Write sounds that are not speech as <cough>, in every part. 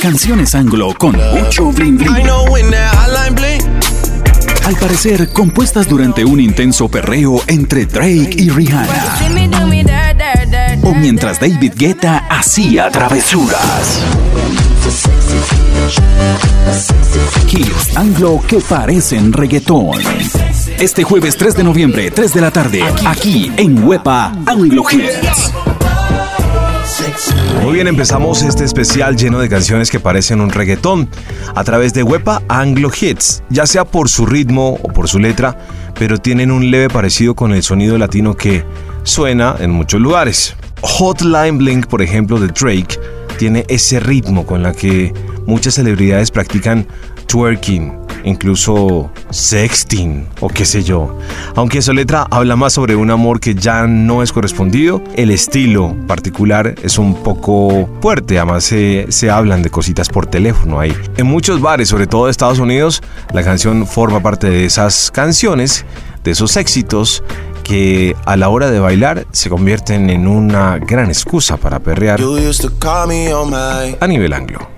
Canciones anglo con mucho bling bling. Al parecer, compuestas durante un intenso perreo entre Drake y Rihanna. O mientras David Guetta hacía travesuras. Hits anglo que parecen reggaetón. Este jueves 3 de noviembre, 3 de la tarde, aquí en Huepa Anglo Hits. Muy bien, empezamos este especial lleno de canciones que parecen un reggaetón a través de Wepa Anglo Hits, ya sea por su ritmo o por su letra, pero tienen un leve parecido con el sonido latino que suena en muchos lugares. Hotline Blink, por ejemplo, de Drake, tiene ese ritmo con la que muchas celebridades practican twerking incluso sexting o qué sé yo. Aunque su letra habla más sobre un amor que ya no es correspondido, el estilo particular es un poco fuerte, además se, se hablan de cositas por teléfono ahí. En muchos bares, sobre todo de Estados Unidos, la canción forma parte de esas canciones, de esos éxitos que a la hora de bailar se convierten en una gran excusa para perrear a nivel anglo.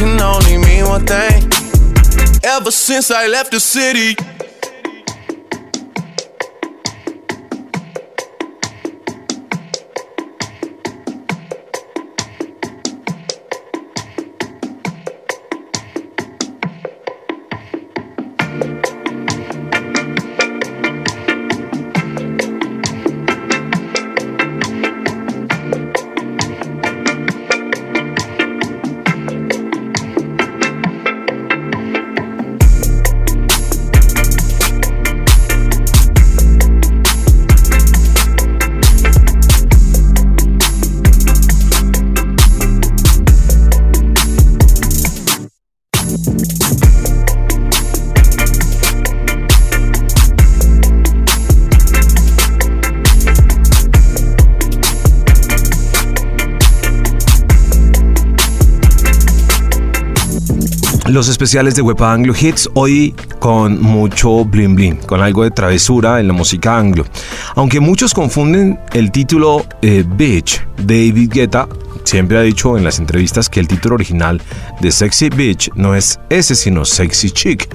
can only mean one thing. Ever since I left the city. Los especiales de Wepa Anglo Hits hoy con mucho bling bling, con algo de travesura en la música anglo. Aunque muchos confunden el título eh, Bitch, David Guetta siempre ha dicho en las entrevistas que el título original de Sexy Bitch no es ese, sino Sexy Chick.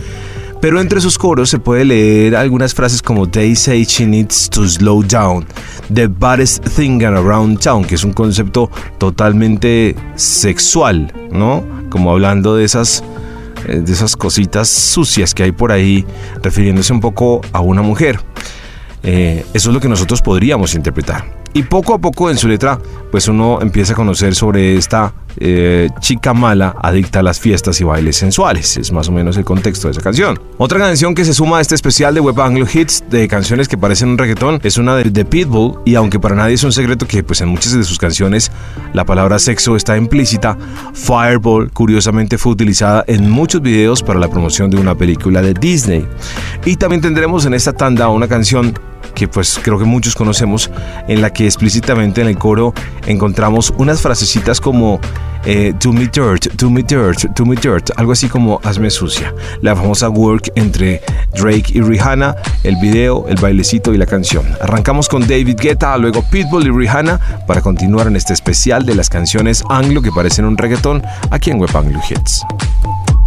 Pero entre sus coros se puede leer algunas frases como They say she needs to slow down, the baddest thing around town, que es un concepto totalmente sexual, ¿no? Como hablando de esas de esas cositas sucias que hay por ahí, refiriéndose un poco a una mujer. Eh, eso es lo que nosotros podríamos interpretar. Y poco a poco en su letra, pues uno empieza a conocer sobre esta eh, chica mala adicta a las fiestas y bailes sensuales. Es más o menos el contexto de esa canción. Otra canción que se suma a este especial de Web Anglo Hits de canciones que parecen un reggaetón es una de, The Pitbull. Y aunque para nadie es un secreto que pues en muchas de sus canciones la palabra sexo está implícita, Fireball curiosamente fue utilizada en muchos videos para la promoción de una película de Disney. Y también tendremos en esta tanda una canción que pues creo que muchos conocemos, en la que explícitamente en el coro encontramos unas frasecitas como eh, Do me dirt, do me dirt, do me dirt, algo así como hazme sucia. La famosa work entre Drake y Rihanna, el video, el bailecito y la canción. Arrancamos con David Guetta, luego Pitbull y Rihanna para continuar en este especial de las canciones anglo que parecen un reggaetón aquí en Web Anglo Hits.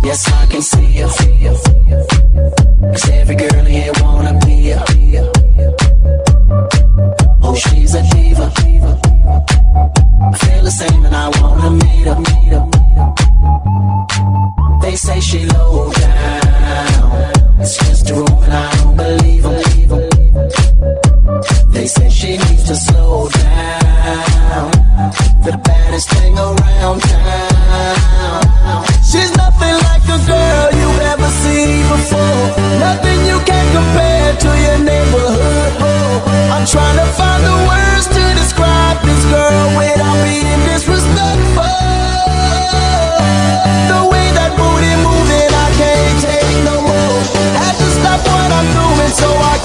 Yes, I can see she's a diva. I feel the same and I wanna meet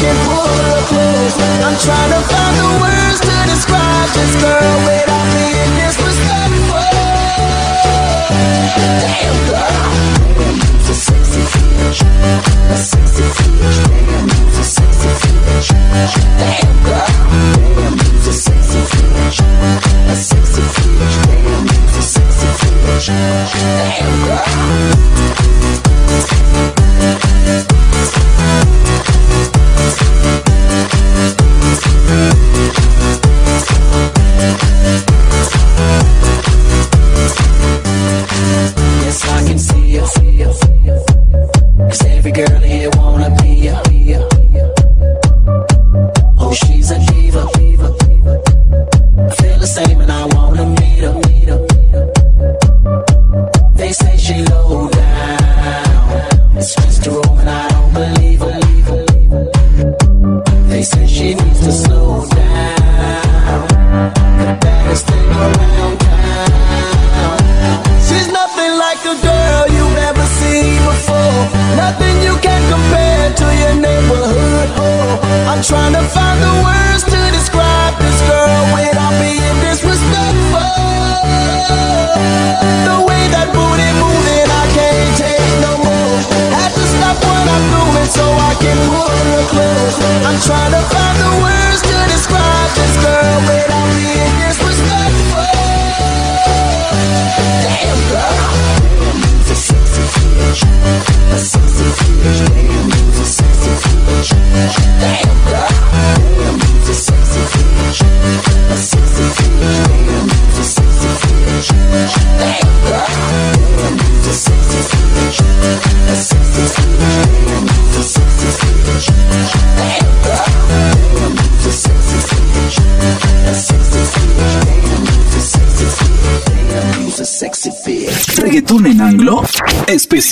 can. I'm trying to find the words to describe this girl without being disrespectful. Damn girl, a sexy bitch, a sexy. Damn, a sexy bitch. Damn girl, a sexy a sexy. Damn, Yes,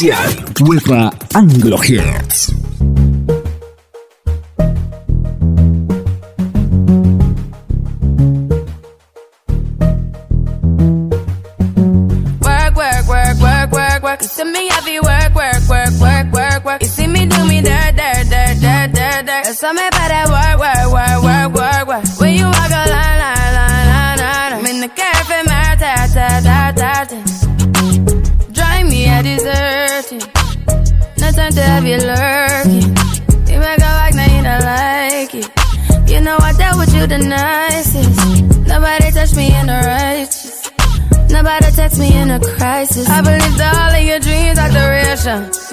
oficial UEFA Anglo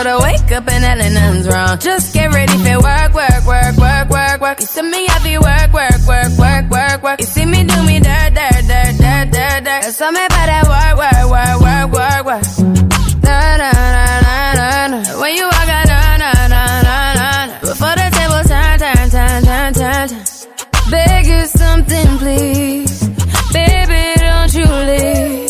But I wake up and hell nothing's wrong. Just get ready for work, work, work, work, work, work. You see me heavy work, work, work, work, work, work. You see me do me dirt, dirt, dirt, dirt, dirt, dirt. There's something about that work, work, work, work, work, work. Na na na na na na. When you walk out, na na na na na na. Before the table turn, turn, turn, turn, turn, turn. Beg you something, please. Baby, don't you leave.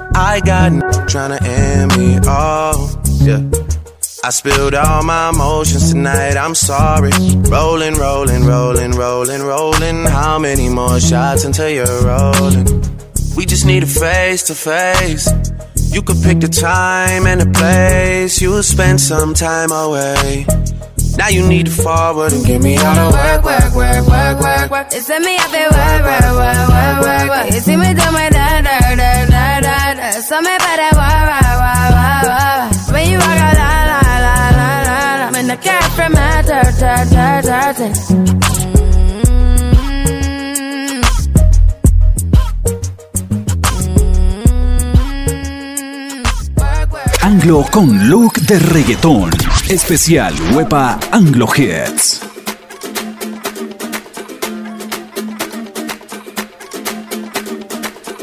I got n- trying to end me. Oh, yeah. I spilled all my emotions tonight, I'm sorry. Rolling, rolling, rolling, rolling, rolling. How many more shots until you're rolling? We just need a face to face. You could pick the time and the place. You'll spend some time away. Now you need to forward and give me all the work, work, work, work, work, work. It's me, I feel work, work, work, work, work, work. You see me do my da, da, da, da, da, da. Something about that work, work, work, work, work. When you walk out, la, la, la, la, la, la. When the cat from my ta. Mm. Mm. Work, work. Anglo con look de reggaetón. Especial Wepa Anglo Hits.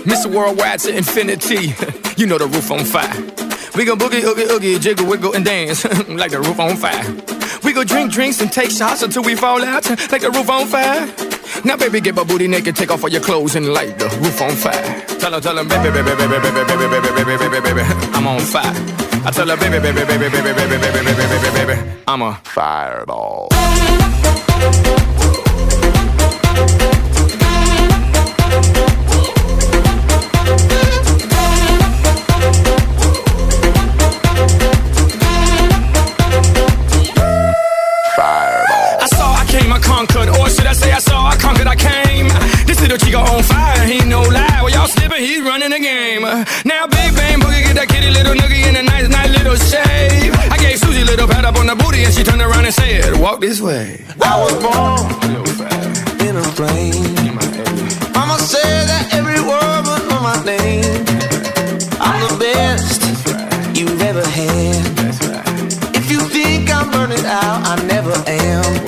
Mr. Worldwide to infinity. you know the roof on fire. We gon' boogie, oogie, oogie, jiggle, wiggle, and dance like the roof on fire. We go drink drinks and take shots until we fall out like the roof on fire. Now, baby, get my booty naked, take off all your clothes and light the roof on fire. Tell her, tell her, baby, baby, baby, baby, baby, baby, baby, baby, baby, baby, I'm on fire. I tell her, baby, baby, baby, baby, baby, baby, baby, baby, baby, baby, I'm a fireball. Conquered, or should I say I saw, I conquered, I came. This little chico on fire, he no lie. Well, y'all slipping, he's running the game. Now, big bang boogie, get that kitty little noogie in nice little shave. I gave Susie a little pat up on the booty, and she turned around and said, "Walk this way." I was born in a plane. Mama said that every word was my name. I'm the best you've ever had. If you think I'm burning out, I never am.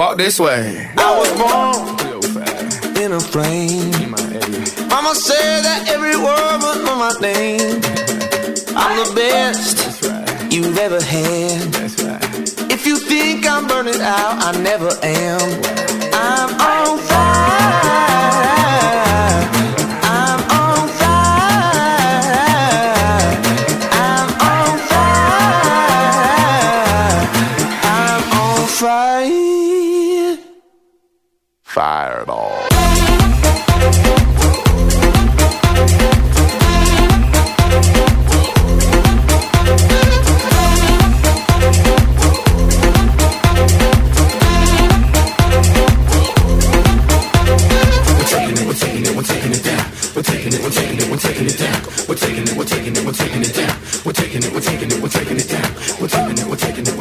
Walk this way. I was born in a flame. Mama said that every word was on my name. I'm the best right. you've ever had. Right. If you think I'm burning out, I never am. down. We're taking it, we're taking it, we're taking it down. We're taking it, we're taking it, we're taking it down. We're taking it, we're taking it.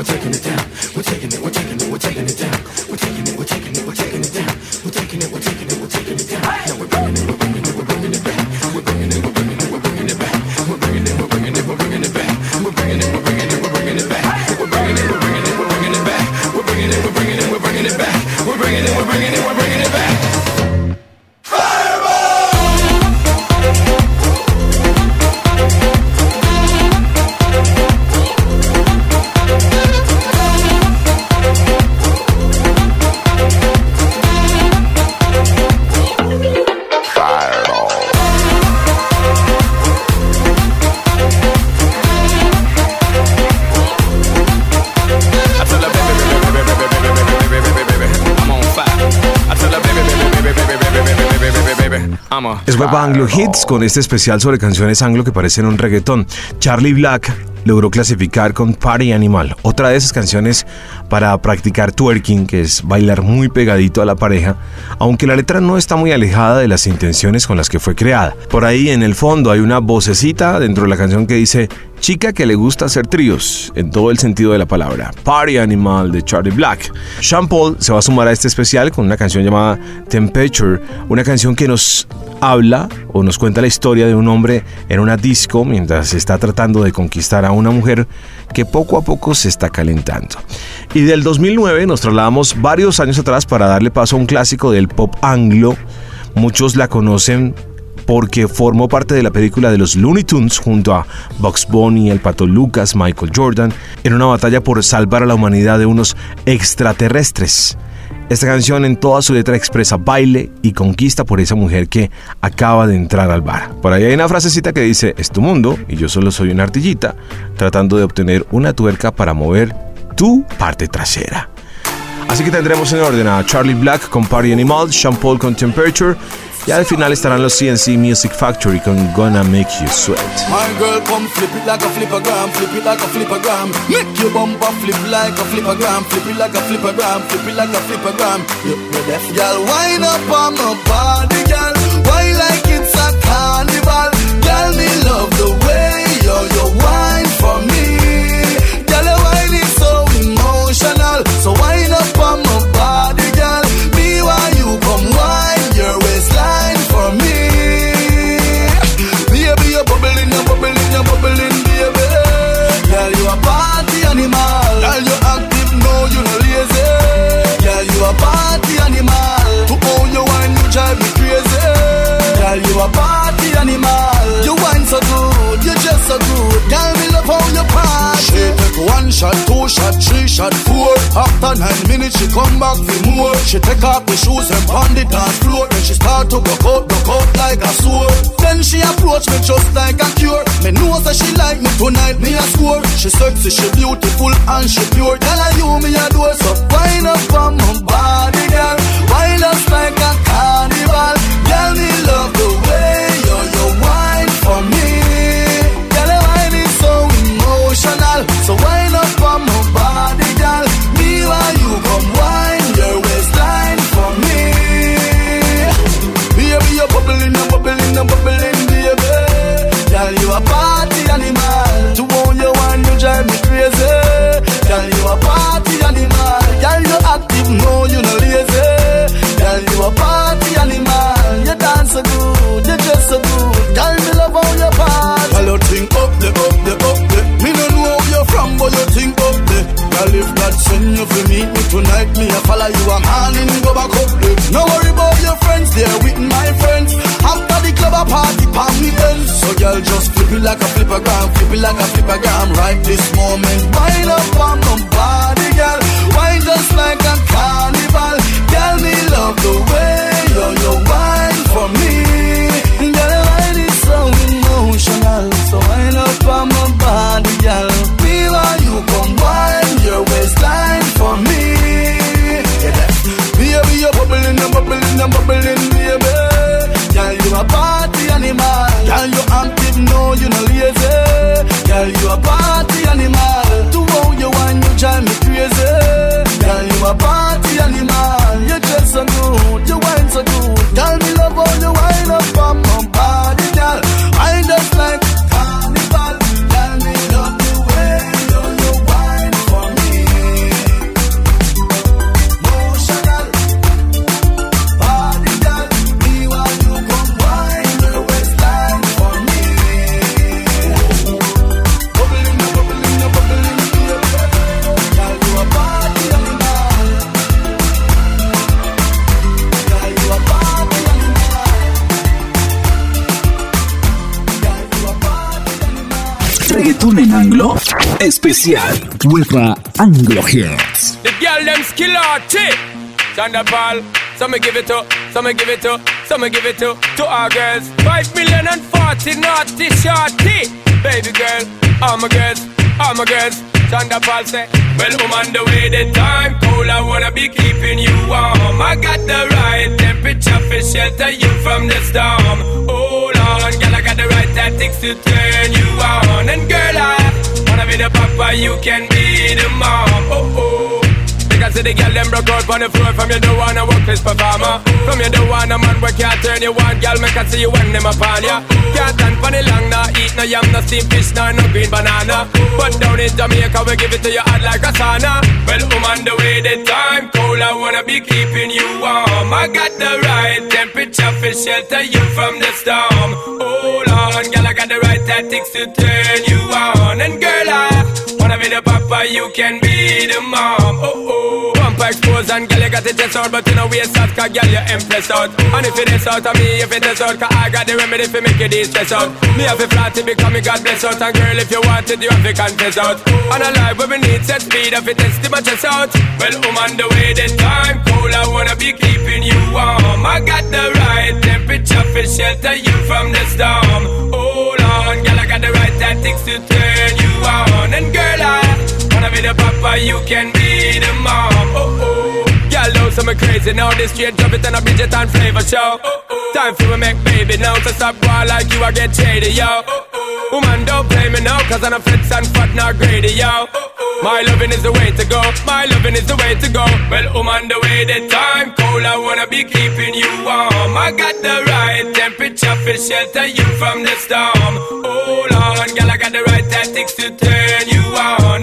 Es Web Anglo Hits con este especial sobre canciones anglo que parecen un reggaetón. Charlie Black logró clasificar con Party Animal, otra de esas canciones para practicar twerking, que es bailar muy pegadito a la pareja, aunque la letra no está muy alejada de las intenciones con las que fue creada. Por ahí en el fondo hay una vocecita dentro de la canción que dice chica que le gusta hacer tríos, en todo el sentido de la palabra. Party Animal de Charlie Black. Sean Paul se va a sumar a este especial con una canción llamada Temperature, una canción que nos habla o nos cuenta la historia de un hombre en una disco mientras está tratando de conquistar a una mujer que poco a poco se está calentando. Y del 2009 nos trasladamos varios años atrás para darle paso a un clásico del pop anglo. Muchos la conocen porque formó parte de la película de los Looney Tunes junto a Bugs Bunny, el Pato Lucas, Michael Jordan, en una batalla por salvar a la humanidad de unos extraterrestres. Esta canción en toda su letra expresa baile y conquista por esa mujer que acaba de entrar al bar. Por ahí hay una frasecita que dice, es tu mundo y yo solo soy una artillita tratando de obtener una tuerca para mover tu parte trasera. Así que tendremos en orden a Charlie Black con Party Animal, Sean Paul con Temperature y al final estarán los C+C Music Factory con Gonna Make You Sweat. My girl come flip it like a flippergram, flip it like a flippergram. Make your bumper flip like a flippergram, flip it like a flippergram, flip it like a flippergram. You deaf, girl, wind up on my body, girl. Why like it's a carnival? Girl, me love the way you're you wine one shot, two shot, three shot, four. After nine minutes, she come back for more. She take off the shoes and pound it dance floor. Then she start to go out, go out like a sword. Then she approach me just like a cure. Me know that she like me tonight, me a score. She sexy, she beautiful and she pure. Tell her you me a do so wind up on my body, girl. Wind us like a carnival. Girl, me love the way you you wine for me. Especial. Wepa uh, Anglo Hits. The girl them skill arty. Thunderball. Some me give it to, some me give it to, some me give it to, to our girls. Five million and forty naughty shorty. Baby girl, all my girls, all my girls. Sean da Paul say, well, I'm on the way, the time cold, I wanna be keeping you warm. I got the right temperature for shelter you from the storm. Hold on, girl, I got the right tactics to turn you on. And girl, I be the papa, you can be the mom. Oh, oh. Because see the girl them broke out on the floor. From you don't wanna work this performer. From you don't want a man where can't turn you on. Girl, make I see you when them upon ya. Can't stand for the long, nah Eat no yam, no steamed fish, nah, no green banana. But down in Jamaica, we give it to you hot like a sauna. Well, I'm the way, the time cold I wanna be keeping you warm. I got the right temperature for shelter you from the storm. Hold on, girl, I got the right tactics to turn you on. And girl, wanna papa, you can be the mom? Oh, oh. Bumper exposed and girl, you got it test out But you know waste out, cause girl, you impressed out And if it is out of me, if it is out Cause I got the remedy for make you de-stress out. Me have a flat to become me God bless out. And girl, if you want it, you have to confess out. And a life where we need set speed If it test my chest out. Well, I'm on the way, the time cold I wanna be keeping you warm. I got the right temperature for shelter you from the storm. Hold on, girl, I got the right tactics to turn you on. And girl, I be the papa, you can be the mom Oh, oh. Girl, know some crazy. Now This straight drop it on a Bridget and flavor show. Oh, oh. Time for me make baby. Now To stop like you, I get shady, yo. Oh, oh. Woman, don't play me now Cause I'm a flex and fat, not greedy, yo. My loving is the way to go. My loving is the way to go. Well, on the way, the time cold I wanna be keeping you warm. I got the right temperature for shelter you from the storm. Hold on, girl, I got the right tactics to turn you on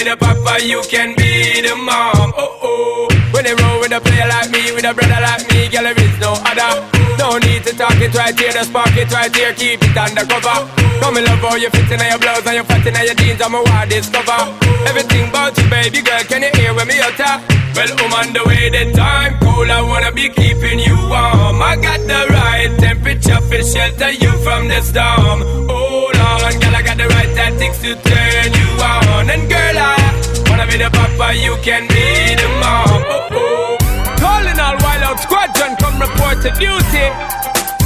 be the papa, you can be the mom. Oh, oh. When they roll with a player like me With a brother like me, girl, there is no other. No need to talk it right here Just park it right here, keep it undercover. Come and love how you fit in your blouse And you fat in your jeans I'm a wild discover. Everything about you, baby girl Can you hear when me utter? Well, I'm on the way, the time cold I wanna be keeping you warm. I got the right temperature for shelter you from the storm. Hold on, girl, I got the right tactics to turn you And girl, I wanna be the papa, you can be the mom. Oh, oh. Calling all wild out squadron, come report to duty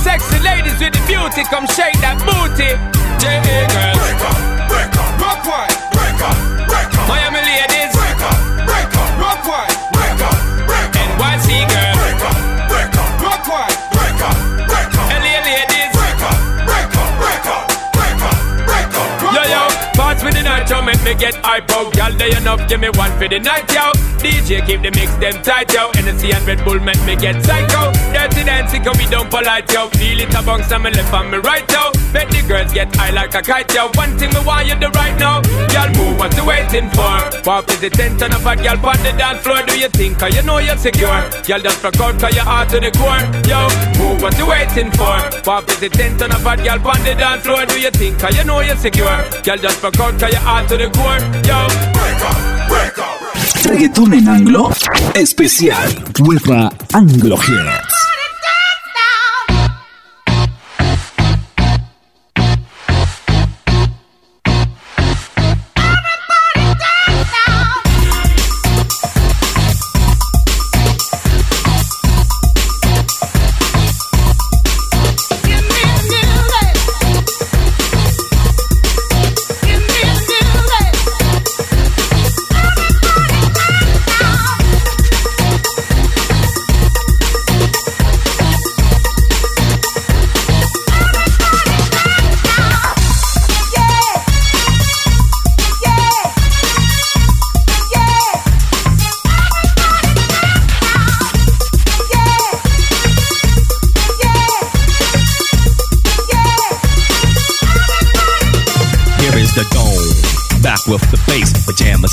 Sexy ladies with the beauty, come shake that booty. Yeah, girl. Break up, break up, Rock wine, break up, break up, Miami ladies. Break up, break up, Rock wine, break up, break up, NYC girl. Break up, break up, Rock break up, break up, LA ladies. Break up, break up, break up, break up, break up. Yo yo, parts with the night, yo, make me get hype out. Y'all day enough, give me one for the night, yo. DJ keep the mix them tight, yo. Energy and Red Bull make me get psycho. Dirty dancing, cause we don't polite, yo. Feel it a bounce on me left and me right, yo. Make the girls get high like a kite, yo. One thing me want you do right now. Y'all move, what you waiting for? Pop is the tent on a girl on the dance floor. Do you think, cause you know you're secure? Y'all just rock out, cause you're hard to the core. Yo, move, what you waiting for? Pop is the tent on a girl on the dance floor. Do you think, cause you know you're secure? Y'all just rock out, cause you're Reggaetón en anglo. Especial. Huepa Anglo Hits.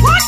What?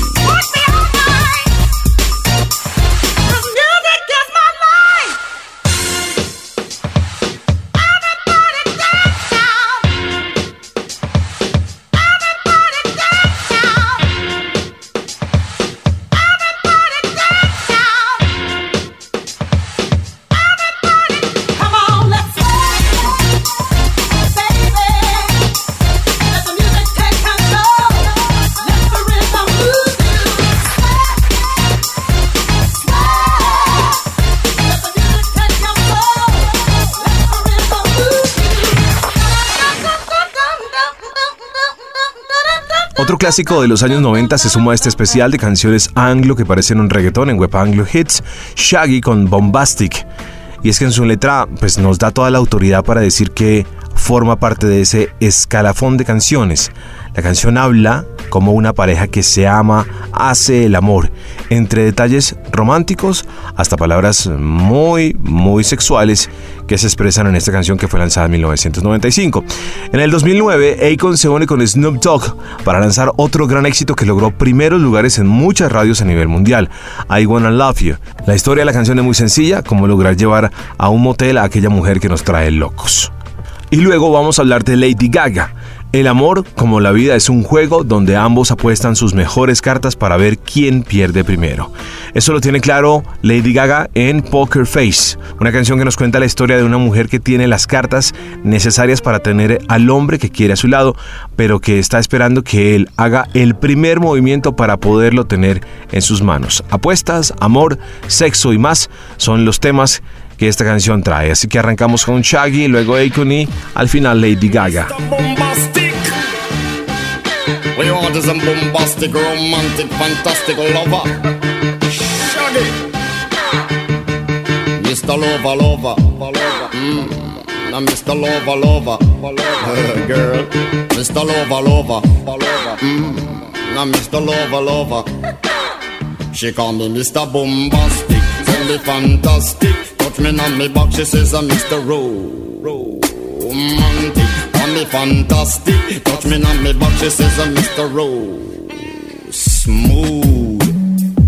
clásico de los años 90 se suma a este especial de canciones anglo que parecen un reggaetón en Web Anglo Hits, Shaggy con Bombastic. Y es que en su letra pues nos da toda la autoridad para decir que forma parte de ese escalafón de canciones. La canción habla como una pareja que se ama hace el amor, entre detalles románticos hasta palabras muy, muy sexuales que se expresan en esta canción que fue lanzada en 1995. En el 2009, Akon se une con Snoop Dogg para lanzar otro gran éxito que logró primeros lugares en muchas radios a nivel mundial, I Wanna Love You. La historia de la canción es muy sencilla, como lograr llevar a un motel a aquella mujer que nos trae locos. Y luego vamos a hablar de Lady Gaga. El amor, como la vida, es un juego donde ambos apuestan sus mejores cartas para ver quién pierde primero. Eso lo tiene claro Lady Gaga en Poker Face, una canción que nos cuenta la historia de una mujer que tiene las cartas necesarias para tener al hombre que quiere a su lado, pero que está esperando que él haga el primer movimiento para poderlo tener en sus manos. Apuestas, amor, sexo y más son los temas que esta canción trae. Así que arrancamos con Shaggy, luego Akon y al final Lady Gaga. Fantastic lover. Mr. Lover, lover. Mm. Now Mr. Lover, lover. <laughs> Girl. Mr. Lover, lover. Mm. Now Mr. Lover, lover. She call me Mr. Bombastic. Tell fantastic. Me on me back. She says I'm Mr. Romantic me fantastic. Touch me on me back, she says I'm Mr. Rose. Smooth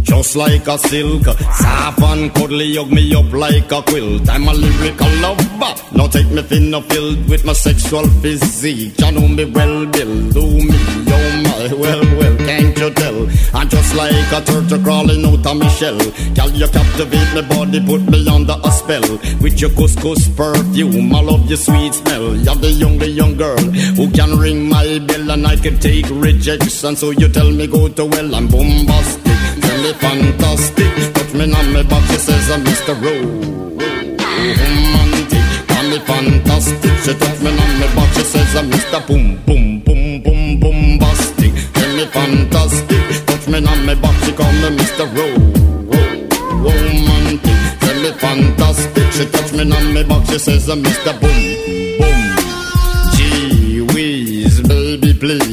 just like a silk. Soft and cuddly, hug me up like a quilt. I'm a lyrical lover. Now take me thin filled with my sexual physique. You know me well, Bill. Do me, oh my, well, well, I'm just like a turtle crawling out of my shell. Girl, you captivate my body, put me under a spell. With your couscous perfume, I love your sweet smell. You're the young, the young girl who can ring my bell and I can take rejection. So you tell me go to well, I'm bombastic tell me fantastic. Touch me on my back, she says I'm Mr. Romantic. Me fantastic. She touch me on me back, she says I'm Mr. Boom Boom Boom Boom Boom Bastic. Tell me fantastic. Me on me back, she call me Mr. Romantic. Tell me fantastic. She touch me on me back, she says Mr. Boom Boom. Gee whiz, baby, please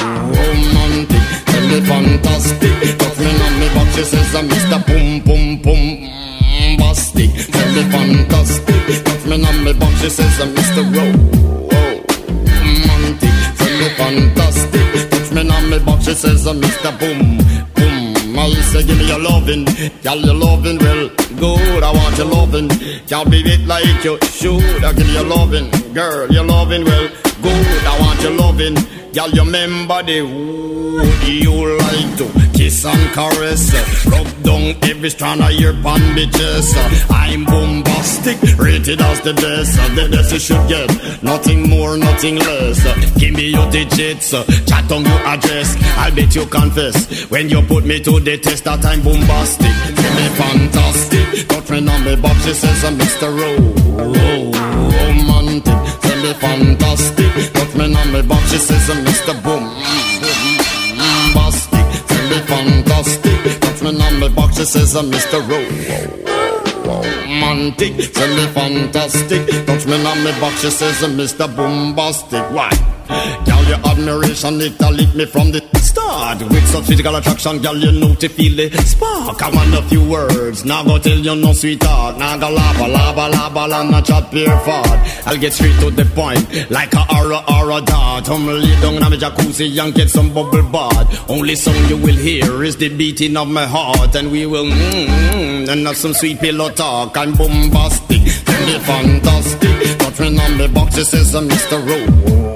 me fantastic. Touch me on me box, she says, I'm Mr. Boom, boom, boom mm, bastic. Tell me fantastic. Touch me on me bum, she says I'm Mr. Romantic. Tell me fantastic. Touch me on me bum, she says I'm Mr. Boom Boom. I say give me your loving, girl your loving well good. I want your loving, can't be it like you should. I give you your loving, girl your loving well good. I want your loving, girl you remember the would you like to kiss and caress? Rub down every strand of your bandages. I'm bombastic, rated as the best. The best you should get, nothing more, nothing less. Give me your digits, chat on your address. I'll bet you confess when you put me to the test that I'm bombastic. Tell me fantastic, me on me box, she says I'm Mr. Ro, romantic. Tell me fantastic, touch me on me box, she says Mr. Boom fantastic. Touch me on my box, she says Mr. Romantic. Tell me fantastic. Touch me on my box, she says uh, I'm Mr. Bombastic. Why? Girl, your admiration, it lit me from the start. With such physical attraction, girl, you know to feel the spark. I want a few words, now go tell you no sweetheart. Now go lava, lava, lava, la, not chat pure fart. I'll get straight to the point, like a aura, aura dart. I'm lay down in a jacuzzi and get some bubble bath. Only song you will hear is the beating of my heart. And we will, mmm, and have some sweet pillow talk. I'm bombastic, tell me fantastic. Touch me on the box, it says I'm Mr. Romantic,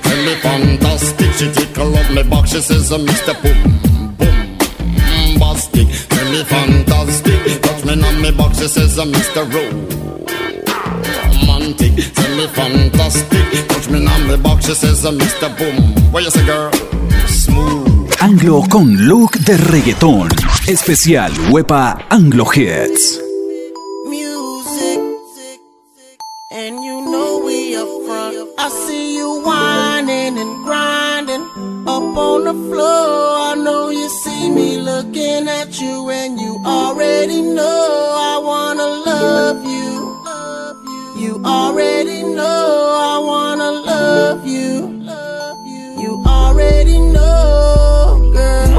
tell me fantastic. She tickle up my box, she says, uh, Mr. Boom, boom, bastic. Tell me fantastic, touch me on my box, she says, uh, Mr. Romantic, tell me fantastic. Touch me on my box, she says, uh, Mr. Boom. What you say, girl? Smooth. Anglo con look de reggaetón. Especial Wepa Anglo Hits. And you know we up front. I see you whining and grinding up on the floor. I know you see me looking at you, and you already know I wanna love you. You already know I wanna love you. You already know.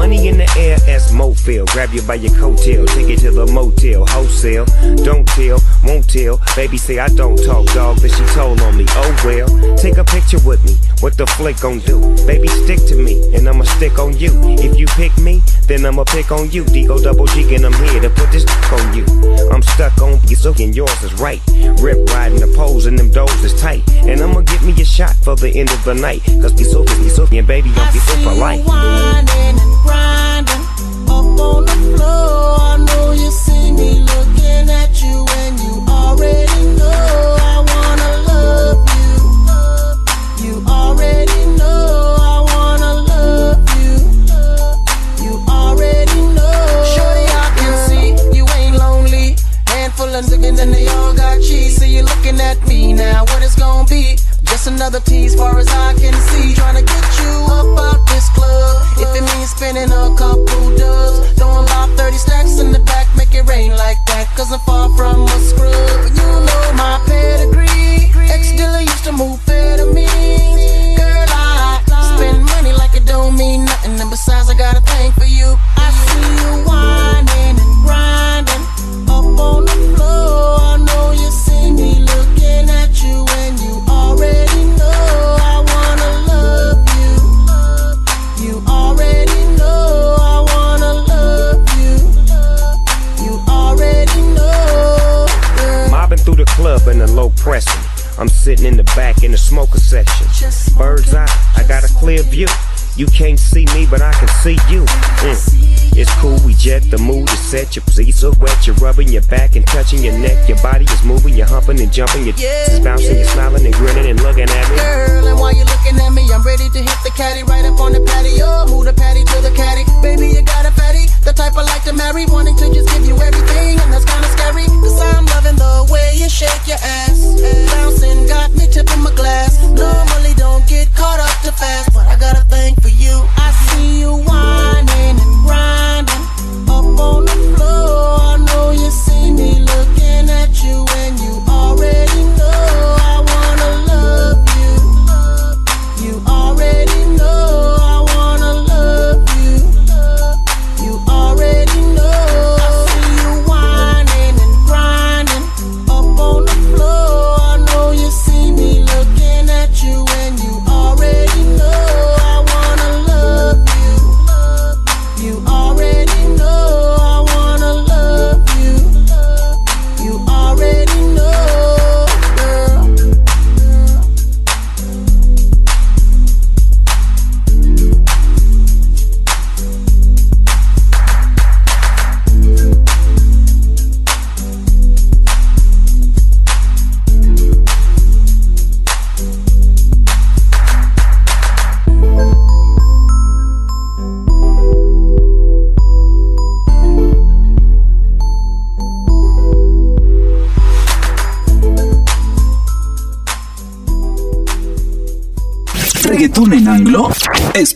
Money in the air Mofil. Grab you by your coattail, take it to the motel, wholesale. Don't tell, won't tell. Baby say I don't talk, dog, but she told on me. Oh well, take a picture with me. What the flick gon' do? Baby, stick to me, and I'ma stick on you. If you pick me, then I'ma pick on you. D-O double G, and I'm here to put this on you. I'm stuck on you, so and yours is right. Rip riding the poles, and them doors is tight. And I'ma get me a shot for the end of the night. Cause be so, be so, and baby, don't be so polite. whining another tease, far as I can see. Trying to get you up out it means spending a couple dubs. Throwing about 30 stacks in the back, make it rain like that. Cause I'm far from a scrub. You smoker section. Bird's eye, I got a clear view. You can't see me, but I can see you. Mm. It's cool, we jet, the mood is set. Your feet are wet, you're rubbing your back and touching your neck. Your body is moving, you're humping and jumping. Your yeah, is bouncing, you're smiling and grinning and looking at me. Girl, and while you're looking at me,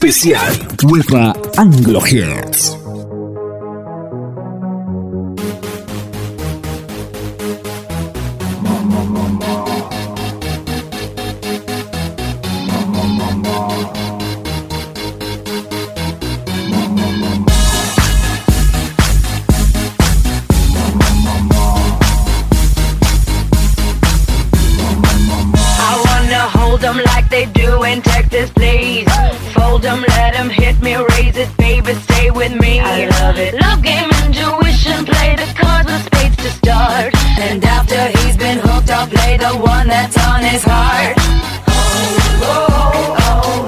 Especial. Wepa Anglo Hits. I wanna hold 'em like they do in Texas, please. Fold 'em, let 'em hit me, raise it, baby, stay with me. I love it. Love game, intuition, play the cards with spades to start. And after he's been hooked, I'll play the one that's on his heart. I'll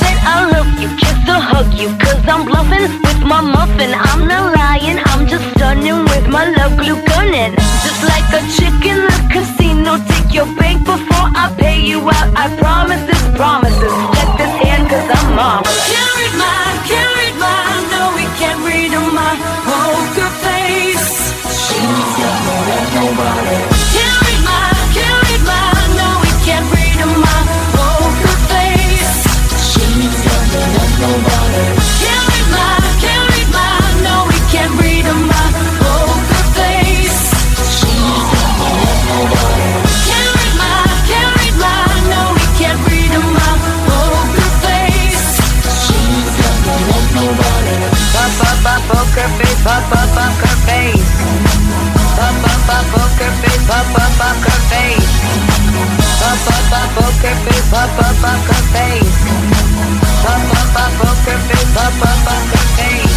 that I love you, kiss or hug you, cause I'm bluffing with my muffin. I'm not lying, I'm just stunning with my love glue gunning. Just like a chick in the casino, take your bank before I pay you out. I promise this, promises. Check this hand, cause I'm. Can't read my, can't read my, poker face. She's got no love, nobody. Can't read my, can't read my, no, we can't read my poker face. She's got no love, nobody. up, up, up her face. Up, up, up, up her face. Up, up, up her face. Up, up, up, up her face. Up, up, up her face. Up, up, up, up her face. Up, up, up her face.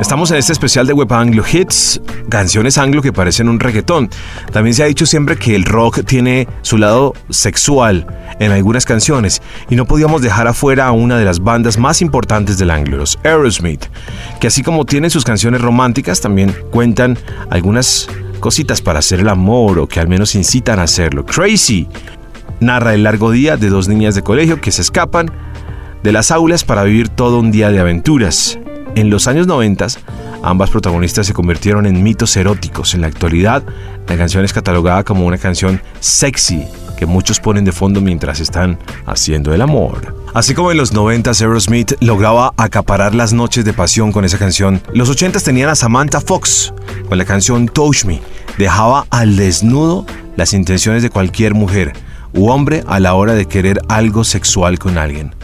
Estamos en este especial de Web Anglo Hits, canciones anglo que parecen un reggaetón. También se ha dicho siempre que el rock tiene su lado sexual en algunas canciones y no podíamos dejar afuera a una de las bandas más importantes del anglo, los Aerosmith, que así como tienen sus canciones románticas, también cuentan algunas cositas para hacer el amor o que al menos incitan a hacerlo. Crazy narra el largo día de dos niñas de colegio que se escapan de las aulas para vivir todo un día de aventuras. En los años 90, ambas protagonistas se convirtieron en mitos eróticos. En la actualidad, la canción es catalogada como una canción sexy que muchos ponen de fondo mientras están haciendo el amor. Así como en los 90 Aerosmith lograba acaparar las noches de pasión con esa canción, los 80 tenían a Samantha Fox con la canción Touch Me. Dejaba al desnudo las intenciones de cualquier mujer u hombre a la hora de querer algo sexual con alguien.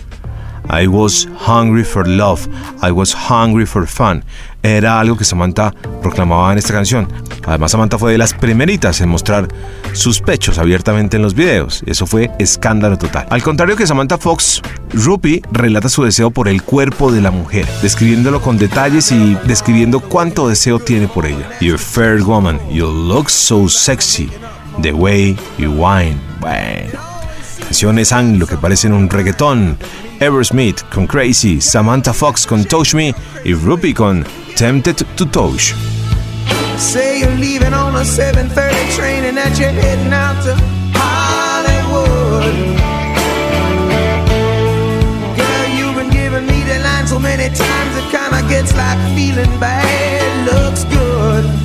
I was hungry for love, I was hungry for fun. Era algo que Samantha proclamaba en esta canción. Además, Samantha fue de las primeritas en mostrar sus pechos abiertamente en los videos. Eso fue escándalo total. Al contrario que Samantha Fox, Rupi relata su deseo por el cuerpo de la mujer, describiéndolo con detalles y describiendo cuánto deseo tiene por ella. You're fair woman, you look so sexy, the way you whine. Bueno, canciones anglo que parecen un reggaetón. Aerosmith con Crazy, Samantha Fox con Touch Me y Rupee con Tempted to Touch. Say you're leaving on a 7:30 train and that you're heading out to Hollywood. Girl, you've been giving me the line so many times it kinda gets like feeling bad looks good.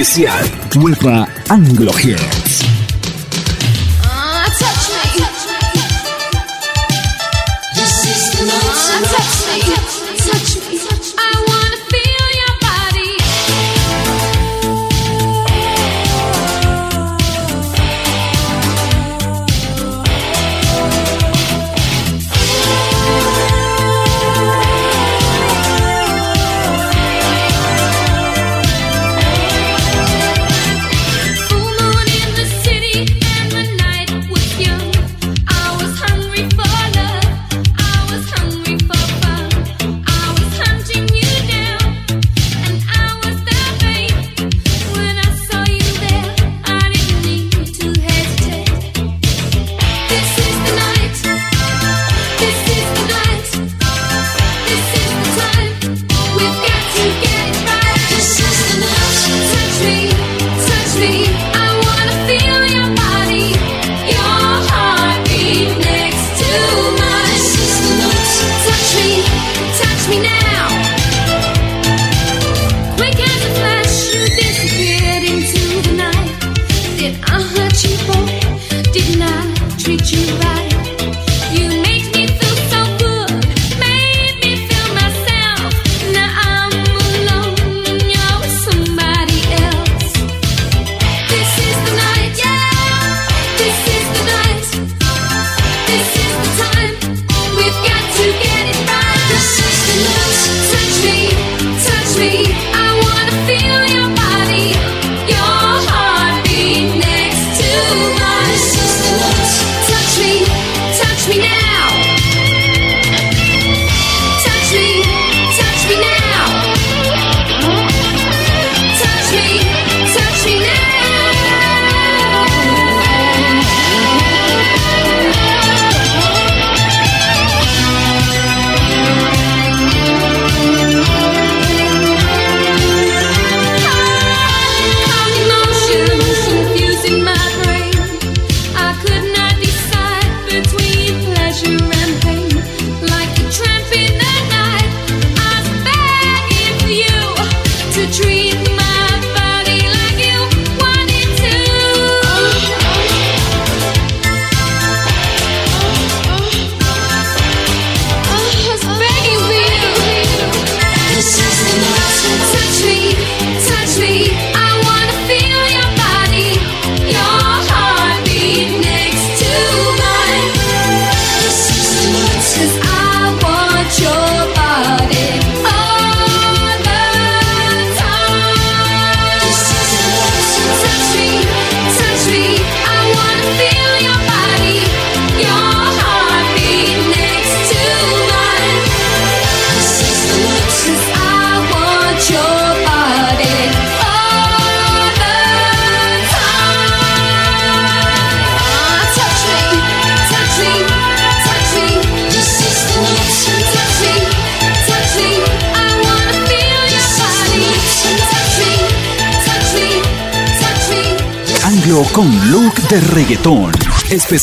especial Nueva Anglo -Gel.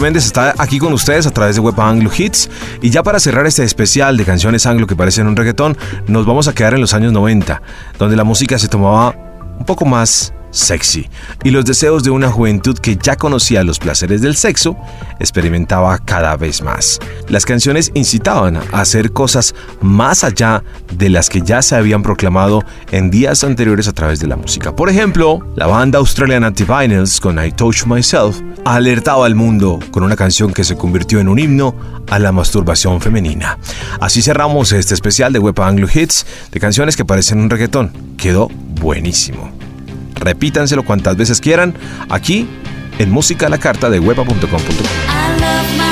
Méndez está aquí con ustedes a través de Web Anglo Hits. Y ya para cerrar este especial de canciones anglo que parecen un reggaetón, nos vamos a quedar en los años 90, donde la música se tomaba un poco más sexy, y los deseos de una juventud que ya conocía los placeres del sexo experimentaba cada vez más. Las canciones incitaban a hacer cosas más allá de las que ya se habían proclamado en días anteriores a través de la música. Por ejemplo, la banda australiana The Vinyls con I Touch Myself alertaba al mundo con una canción que se convirtió en un himno a la masturbación femenina. Así cerramos este especial de Web Anglo Hits de canciones que parecen un reggaetón. Quedó buenísimo repítanselo cuantas veces quieran, aquí en música la carta de huepa.com.co.